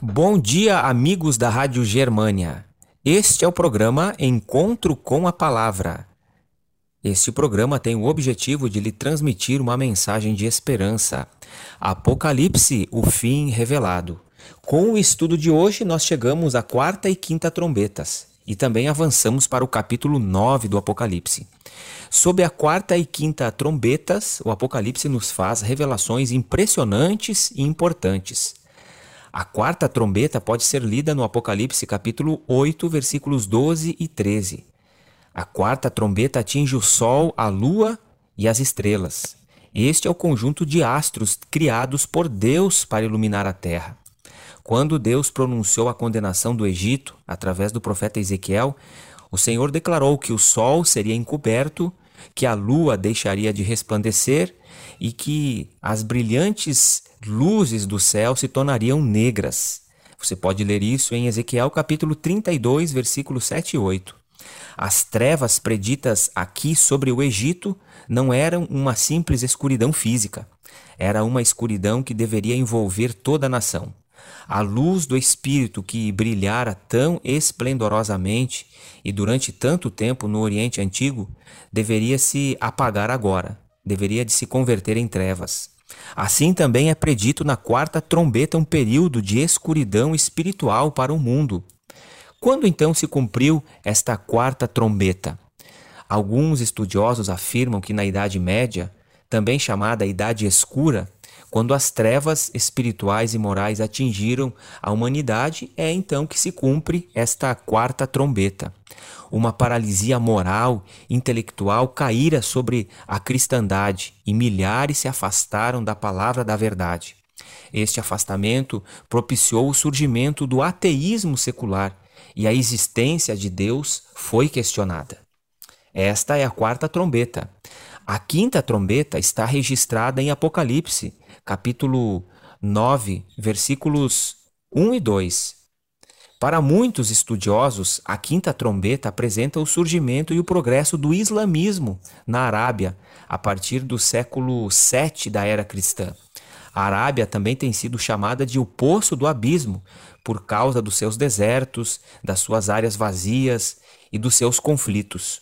Bom dia, amigos da Rádio Germânia. Este é o programa Encontro com a Palavra. Este programa tem o objetivo de lhe transmitir uma mensagem de esperança. Apocalipse, o fim revelado. Com o estudo de hoje, nós chegamos à quarta e quinta trombetas e também avançamos para o capítulo 9 do Apocalipse. Sob a quarta e quinta trombetas, o Apocalipse nos faz revelações impressionantes e importantes. A quarta trombeta pode ser lida no Apocalipse capítulo 8, versículos 12 e 13. A quarta trombeta atinge o sol, a lua e as estrelas. Este é o conjunto de astros criados por Deus para iluminar a terra. Quando Deus pronunciou a condenação do Egito através do profeta Ezequiel, o Senhor declarou que o sol seria encoberto, que a lua deixaria de resplandecer e que as brilhantes luzes do céu se tornariam negras. Você pode ler isso em Ezequiel capítulo 32, versículos 7 e 8. As trevas preditas aqui sobre o Egito não eram uma simples escuridão física, era uma escuridão que deveria envolver toda a nação. A luz do Espírito que brilhara tão esplendorosamente e durante tanto tempo no Oriente Antigo deveria se apagar agora, deveria de se converter em trevas. Assim também é predito na quarta trombeta um período de escuridão espiritual para o mundo. Quando então se cumpriu esta quarta trombeta? Alguns estudiosos afirmam que na Idade Média, também chamada Idade Escura, quando as trevas espirituais e morais atingiram a humanidade, é então que se cumpre esta quarta trombeta. Uma paralisia moral, intelectual caíra sobre a cristandade e milhares se afastaram da palavra da verdade. Este afastamento propiciou o surgimento do ateísmo secular e a existência de Deus foi questionada. Esta é a quarta trombeta. A quinta trombeta está registrada em Apocalipse, capítulo 9, versículos 1 e 2. Para muitos estudiosos, a quinta trombeta apresenta o surgimento e o progresso do islamismo na Arábia a partir do século 7 da era cristã. A Arábia também tem sido chamada de o poço do abismo por causa dos seus desertos, das suas áreas vazias e dos seus conflitos.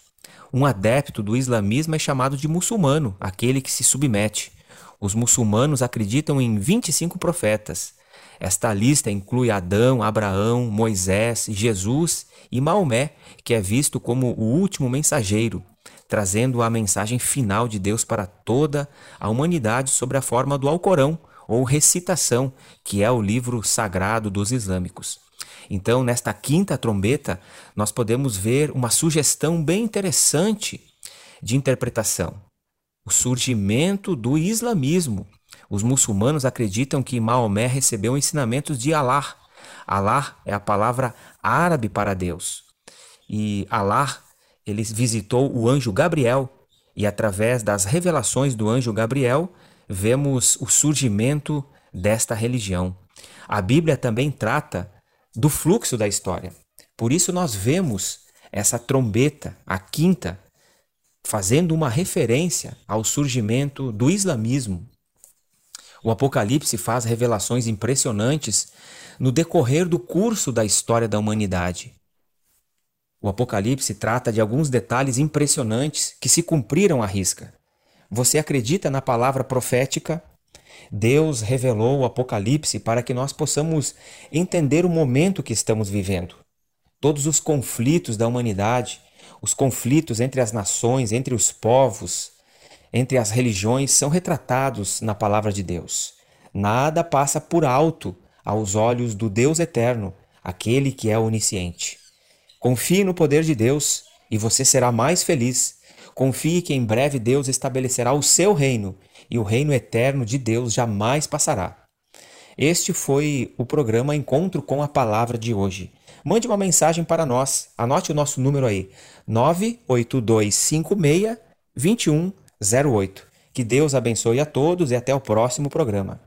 Um adepto do islamismo é chamado de muçulmano, aquele que se submete. Os muçulmanos acreditam em 25 profetas. Esta lista inclui Adão, Abraão, Moisés, Jesus e Maomé, que é visto como o último mensageiro, trazendo a mensagem final de Deus para toda a humanidade sobre a forma do Alcorão, ou recitação, que é o livro sagrado dos islâmicos. Então, nesta quinta trombeta, nós podemos ver uma sugestão bem interessante de interpretação. O surgimento do islamismo. Os muçulmanos acreditam que Maomé recebeu ensinamentos de Allah. Allah é a palavra árabe para Deus. E Allah, ele visitou o anjo Gabriel e através das revelações do anjo Gabriel, vemos o surgimento desta religião. A Bíblia também trata do fluxo da história. Por isso nós vemos essa trombeta, a quinta, fazendo uma referência ao surgimento do islamismo. O Apocalipse faz revelações impressionantes no decorrer do curso da história da humanidade. O Apocalipse trata de alguns detalhes impressionantes que se cumpriram à risca. Você acredita na palavra profética Deus revelou o Apocalipse para que nós possamos entender o momento que estamos vivendo. Todos os conflitos da humanidade, os conflitos entre as nações, entre os povos, entre as religiões são retratados na palavra de Deus. Nada passa por alto aos olhos do Deus eterno, aquele que é onisciente. Confie no poder de Deus e você será mais feliz. Confie que em breve Deus estabelecerá o seu reino e o reino eterno de Deus jamais passará. Este foi o programa Encontro com a Palavra de hoje. Mande uma mensagem para nós. Anote o nosso número aí: 98256 2108. Que Deus abençoe a todos e até o próximo programa.